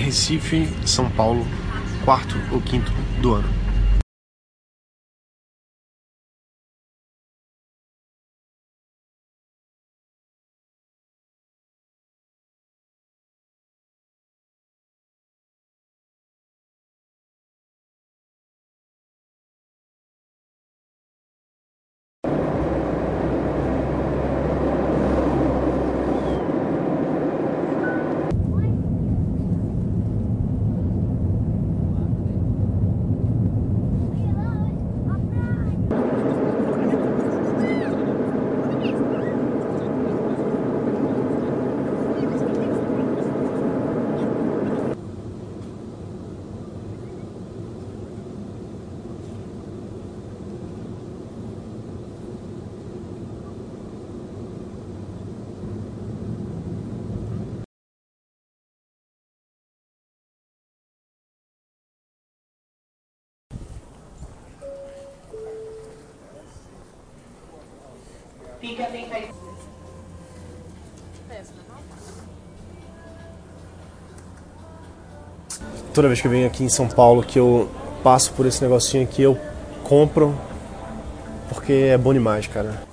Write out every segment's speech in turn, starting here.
Recife, São Paulo, quarto ou quinto do ano. Fica atento Toda vez que eu venho aqui em São Paulo, que eu passo por esse negocinho aqui, eu compro porque é bom demais, cara.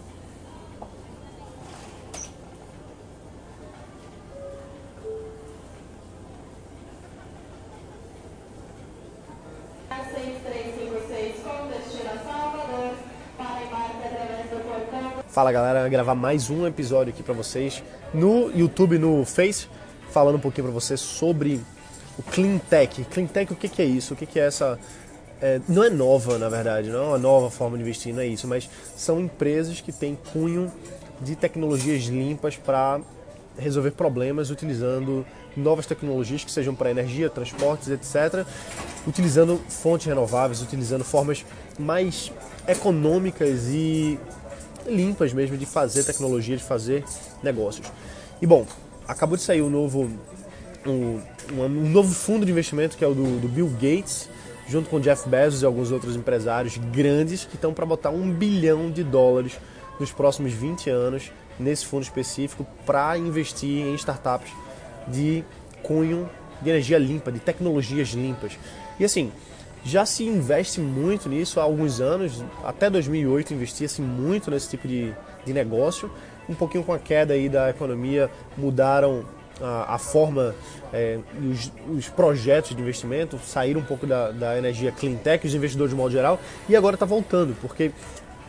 Fala galera, gravar mais um episódio aqui pra vocês no YouTube, no Face, falando um pouquinho pra vocês sobre o Clean Tech. Clean Tech, o que, que é isso? O que, que é essa. É, não é nova, na verdade, não é uma nova forma de investir, não é isso, mas são empresas que têm cunho de tecnologias limpas para resolver problemas utilizando novas tecnologias que sejam para energia, transportes, etc. Utilizando fontes renováveis, utilizando formas mais econômicas e limpas mesmo de fazer tecnologia, de fazer negócios. E bom, acabou de sair um novo, um, um novo fundo de investimento que é o do, do Bill Gates, junto com Jeff Bezos e alguns outros empresários grandes que estão para botar um bilhão de dólares nos próximos 20 anos nesse fundo específico para investir em startups de cunho de energia limpa, de tecnologias limpas. E assim, já se investe muito nisso há alguns anos, até 2008 investia-se muito nesse tipo de, de negócio. Um pouquinho com a queda aí da economia, mudaram a, a forma é, os, os, projetos de investimento, saíram um pouco da, da energia clean tech, os investidores de modo geral, e agora está voltando, porque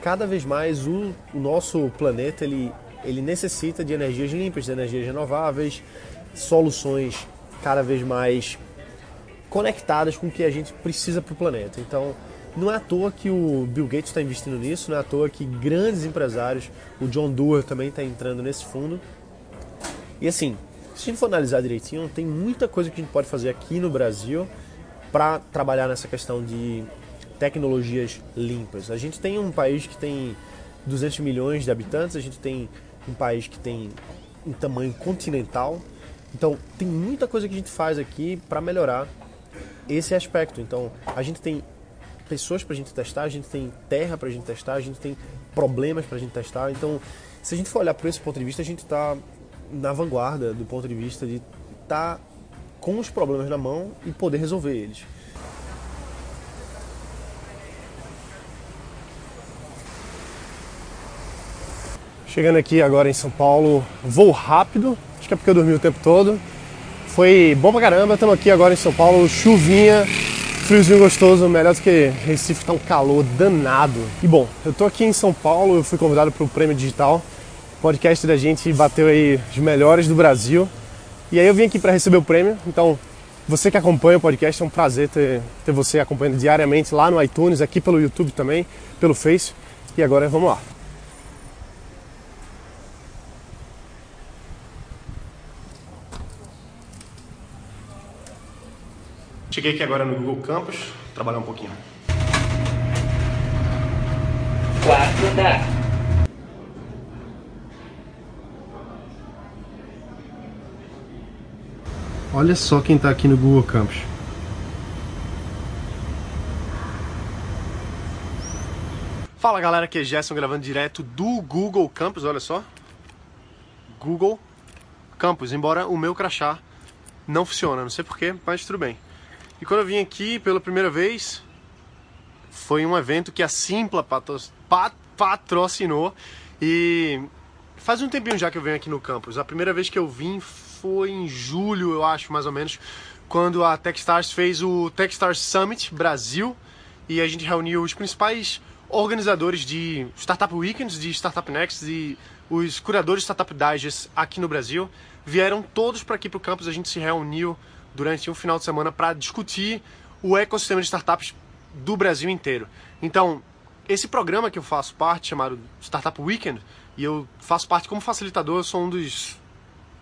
cada vez mais o, o nosso planeta ele, ele necessita de energias limpas, de energias renováveis, soluções cada vez mais conectadas com o que a gente precisa para o planeta. Então, não é à toa que o Bill Gates está investindo nisso, não é à toa que grandes empresários, o John Doerr também está entrando nesse fundo. E assim, se a gente for analisar direitinho, tem muita coisa que a gente pode fazer aqui no Brasil para trabalhar nessa questão de tecnologias limpas. A gente tem um país que tem 200 milhões de habitantes, a gente tem um país que tem um tamanho continental. Então, tem muita coisa que a gente faz aqui para melhorar esse aspecto. Então, a gente tem pessoas para a gente testar, a gente tem terra para a gente testar, a gente tem problemas para a gente testar. Então, se a gente for olhar por esse ponto de vista, a gente está na vanguarda do ponto de vista de estar tá com os problemas na mão e poder resolver eles. Chegando aqui agora em São Paulo, voo rápido, acho que é porque eu dormi o tempo todo. Foi bom pra caramba, estamos aqui agora em São Paulo, chuvinha, friozinho gostoso, melhor do que Recife, tá um calor danado. E bom, eu tô aqui em São Paulo, eu fui convidado para o Prêmio Digital, podcast da gente bateu aí os melhores do Brasil. E aí eu vim aqui para receber o prêmio, então você que acompanha o podcast, é um prazer ter, ter você acompanhando diariamente lá no iTunes, aqui pelo YouTube também, pelo Face. E agora vamos lá. Cheguei aqui agora no Google Campus, trabalhar um pouquinho. Quarto andar. Olha só quem está aqui no Google Campus. Fala galera, aqui é Gerson gravando direto do Google Campus, olha só. Google Campus, embora o meu crachá não funciona, não sei porquê, mas tudo bem. E quando eu vim aqui pela primeira vez, foi um evento que a Simpla patrocinou e faz um tempinho já que eu venho aqui no campus. A primeira vez que eu vim foi em julho, eu acho, mais ou menos, quando a Techstars fez o Techstars Summit Brasil e a gente reuniu os principais organizadores de Startup Weekends, de Startup Next e os curadores de Startup Digest aqui no Brasil. Vieram todos para aqui para o campus, a gente se reuniu durante um final de semana para discutir o ecossistema de startups do Brasil inteiro. Então, esse programa que eu faço parte, chamado Startup Weekend, e eu faço parte como facilitador, eu sou um dos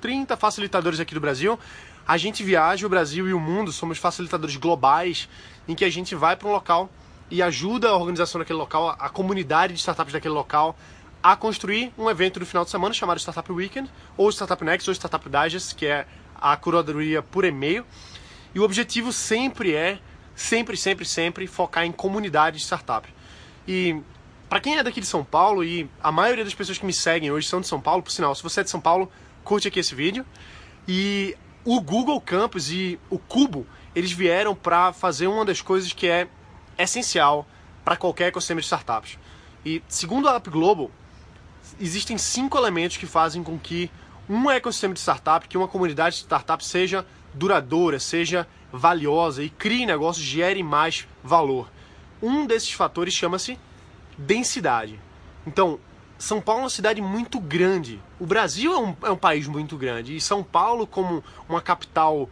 30 facilitadores aqui do Brasil. A gente viaja o Brasil e o mundo, somos facilitadores globais, em que a gente vai para um local e ajuda a organização daquele local, a comunidade de startups daquele local, a construir um evento no final de semana chamado Startup Weekend, ou Startup Next, ou Startup Digest, que é a curadoria por e-mail. E o objetivo sempre é, sempre, sempre, sempre, focar em comunidade de startup. E para quem é daqui de São Paulo, e a maioria das pessoas que me seguem hoje são de São Paulo, por sinal, se você é de São Paulo, curte aqui esse vídeo. E o Google Campus e o Cubo, eles vieram para fazer uma das coisas que é essencial para qualquer ecossistema de startups. E segundo a App Global, existem cinco elementos que fazem com que um ecossistema de startup, que uma comunidade de startup seja duradoura, seja valiosa e crie negócios, gere mais valor. Um desses fatores chama-se densidade. Então, São Paulo é uma cidade muito grande. O Brasil é um, é um país muito grande. E São Paulo, como uma capital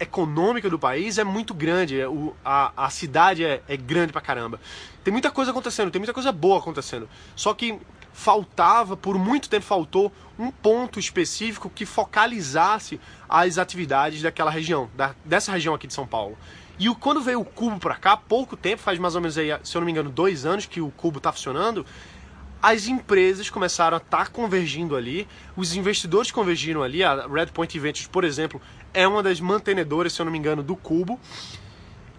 econômica do país, é muito grande. O, a, a cidade é, é grande pra caramba. Tem muita coisa acontecendo, tem muita coisa boa acontecendo. Só que faltava, por muito tempo faltou, um ponto específico que focalizasse as atividades daquela região, da, dessa região aqui de São Paulo. E o, quando veio o Cubo para cá, pouco tempo, faz mais ou menos aí, se eu não me engano, dois anos que o Cubo está funcionando, as empresas começaram a estar tá convergindo ali, os investidores convergiram ali, a Redpoint Ventures, por exemplo, é uma das mantenedoras, se eu não me engano, do Cubo,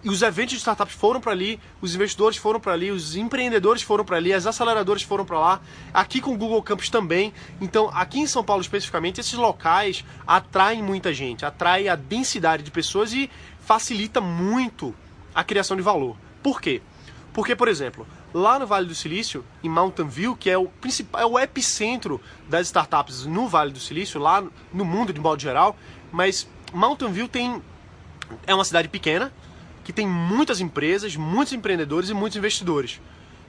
e os eventos de startups foram para ali, os investidores foram para ali, os empreendedores foram para ali, as aceleradoras foram para lá, aqui com o Google Campus também. Então, aqui em São Paulo especificamente, esses locais atraem muita gente, atraem a densidade de pessoas e facilita muito a criação de valor. Por quê? Porque, por exemplo, lá no Vale do Silício, em Mountain View, que é o principal, é o epicentro das startups no Vale do Silício, lá no mundo de modo geral, mas Mountain View tem é uma cidade pequena, que tem muitas empresas, muitos empreendedores e muitos investidores.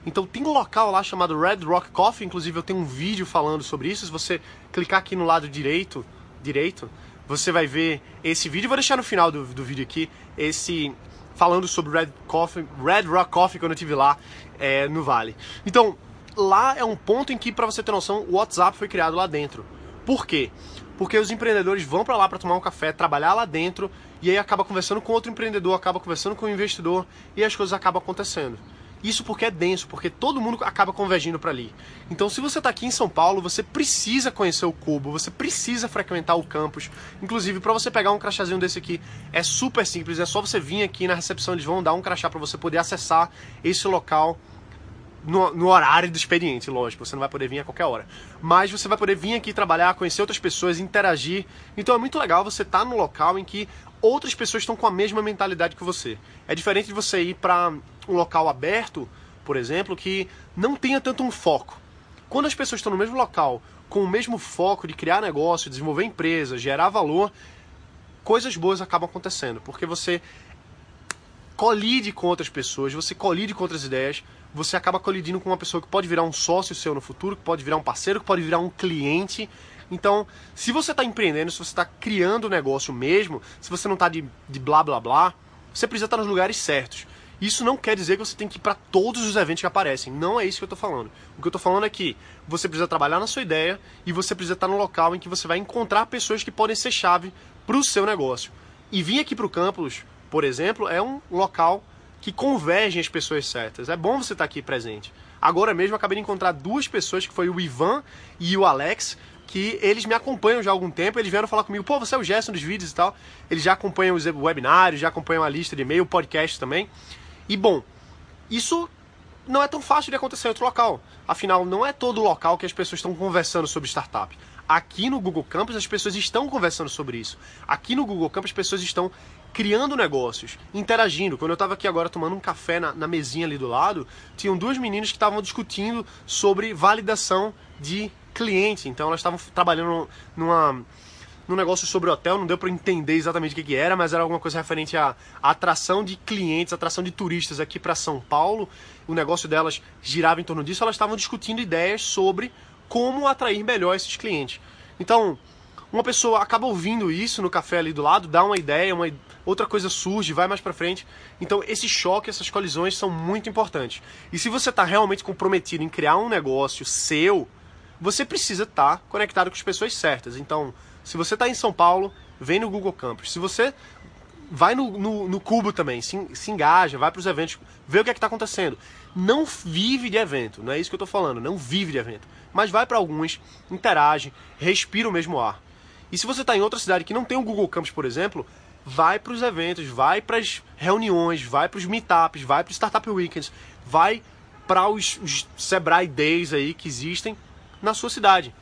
Então tem um local lá chamado Red Rock Coffee, inclusive eu tenho um vídeo falando sobre isso. Se você clicar aqui no lado direito, direito, você vai ver esse vídeo. Vou deixar no final do, do vídeo aqui esse falando sobre Red Coffee, Red Rock Coffee quando eu estive lá é, no Vale. Então lá é um ponto em que, para você ter noção, o WhatsApp foi criado lá dentro. Por quê? Porque os empreendedores vão para lá para tomar um café, trabalhar lá dentro e aí acaba conversando com outro empreendedor, acaba conversando com o investidor e as coisas acabam acontecendo. Isso porque é denso, porque todo mundo acaba convergindo para ali. Então, se você está aqui em São Paulo, você precisa conhecer o Cubo, você precisa frequentar o campus. Inclusive, para você pegar um crachazinho desse aqui, é super simples, é só você vir aqui na recepção, eles vão dar um crachá para você poder acessar esse local no, no, horário do expediente, lógico, você não vai poder vir a qualquer hora. Mas você vai poder vir aqui trabalhar, conhecer outras pessoas, interagir. Então é muito legal você estar tá no local em que outras pessoas estão com a mesma mentalidade que você. É diferente de você ir para um local aberto, por exemplo, que não tenha tanto um foco. Quando as pessoas estão no mesmo local, com o mesmo foco de criar negócio, desenvolver empresa, gerar valor, coisas boas acabam acontecendo, porque você colide com outras pessoas, você colide com outras ideias, você acaba colidindo com uma pessoa que pode virar um sócio seu no futuro, que pode virar um parceiro, que pode virar um cliente. Então, se você está empreendendo, se você está criando um negócio mesmo, se você não está de, de blá blá blá, você precisa estar nos lugares certos. Isso não quer dizer que você tem que ir para todos os eventos que aparecem. Não é isso que eu estou falando. O que eu estou falando é que você precisa trabalhar na sua ideia e você precisa estar no local em que você vai encontrar pessoas que podem ser chave para o seu negócio. E vir aqui para o campus, por exemplo, é um local que convergem as pessoas certas. É bom você estar aqui presente. Agora mesmo acabei de encontrar duas pessoas, que foi o Ivan e o Alex, que eles me acompanham já há algum tempo, eles vieram falar comigo, pô, você é o Gerson dos vídeos e tal. Eles já acompanham os webinários, já acompanham a lista de e-mail, podcast também. E bom, isso não é tão fácil de acontecer em outro local. Afinal, não é todo local que as pessoas estão conversando sobre startup. Aqui no Google Campus as pessoas estão conversando sobre isso. Aqui no Google Campus as pessoas estão criando negócios, interagindo. Quando eu estava aqui agora tomando um café na, na mesinha ali do lado, tinham duas meninas que estavam discutindo sobre validação de cliente. Então elas estavam trabalhando numa num negócio sobre hotel, não deu para entender exatamente o que, que, era, mas era alguma coisa referente à, à atração de clientes, atração de turistas aqui para São Paulo. O negócio delas girava em torno disso. Elas estavam discutindo ideias sobre como atrair melhor esses clientes. Então, uma pessoa acaba ouvindo isso no café ali do lado, dá uma ideia, uma outra coisa surge, vai mais para frente. Então, esse choque, essas colisões são muito importantes. E se você está realmente comprometido em criar um negócio seu, você precisa estar tá conectado com as pessoas certas. Então, se você está em São Paulo, vem no Google Campus. Se você vai no, no, no Cubo também, se, se engaja, vai para os eventos, vê o que é está acontecendo. Não vive de evento, não é isso que eu estou falando, não vive de evento. Mas vai para alguns, interage, respira o mesmo ar. E se você está em outra cidade que não tem o Google Campus, por exemplo, vai para os eventos, vai para as reuniões, vai para os meetups, vai para os Startup Weekends, vai para os, os Sebrae Days aí que existem na sua cidade.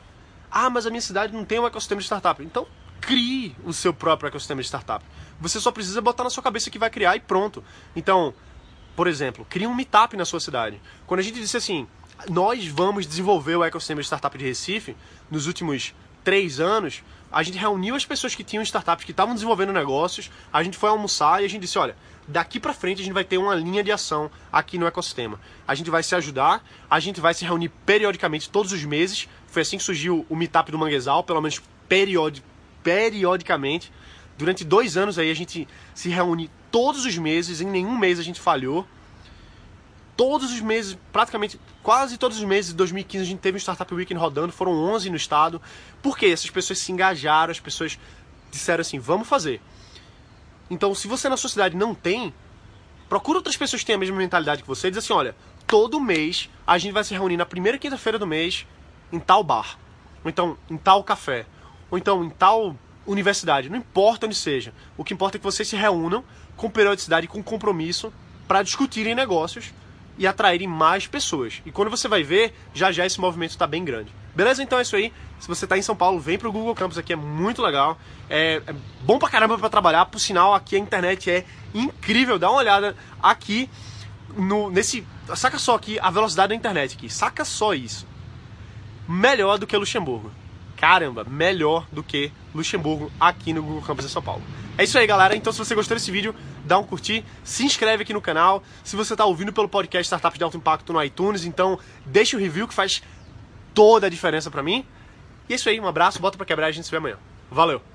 Ah, mas a minha cidade não tem um ecossistema de startup. Então, crie o seu próprio ecossistema de startup. Você só precisa botar na sua cabeça que vai criar e pronto. Então, por exemplo, crie um meetup na sua cidade. Quando a gente disse assim, nós vamos desenvolver o ecossistema de startup de Recife, nos últimos três anos, a gente reuniu as pessoas que tinham startups que estavam desenvolvendo negócios, a gente foi almoçar e a gente disse, olha, daqui para frente a gente vai ter uma linha de ação aqui no ecossistema. A gente vai se ajudar, a gente vai se reunir periodicamente todos os meses. Foi assim que surgiu o Meetup do Manguezal, pelo menos periodi periodicamente. Durante dois anos aí a gente se reúne todos os meses, em nenhum mês a gente falhou. Todos os meses, praticamente quase todos os meses de 2015 a gente teve um Startup Weekend rodando, foram 11 no estado. Porque essas pessoas se engajaram, as pessoas disseram assim, vamos fazer. Então, se você na sua cidade não tem, procura outras pessoas que têm a mesma mentalidade que você e diz assim, olha, todo mês a gente vai se reunir na primeira quinta-feira do mês em tal bar, ou então em tal café, ou então em tal universidade, não importa onde seja. O que importa é que vocês se reúnam com periodicidade com compromisso para discutirem negócios e atraírem mais pessoas. E quando você vai ver, já já esse movimento está bem grande. Beleza? Então é isso aí. Se você está em São Paulo, vem para o Google Campus aqui, é muito legal. É, é bom pra caramba para trabalhar. Por sinal, aqui a internet é incrível. Dá uma olhada aqui no nesse. Saca só aqui a velocidade da internet aqui. Saca só isso. Melhor do que Luxemburgo. Caramba, melhor do que Luxemburgo aqui no Google Campus de São Paulo. É isso aí, galera. Então, se você gostou desse vídeo, dá um curtir, se inscreve aqui no canal. Se você está ouvindo pelo podcast Startups de Alto Impacto no iTunes, então deixa o review que faz toda a diferença para mim. E é isso aí, um abraço, bota para quebrar e a gente se vê amanhã. Valeu!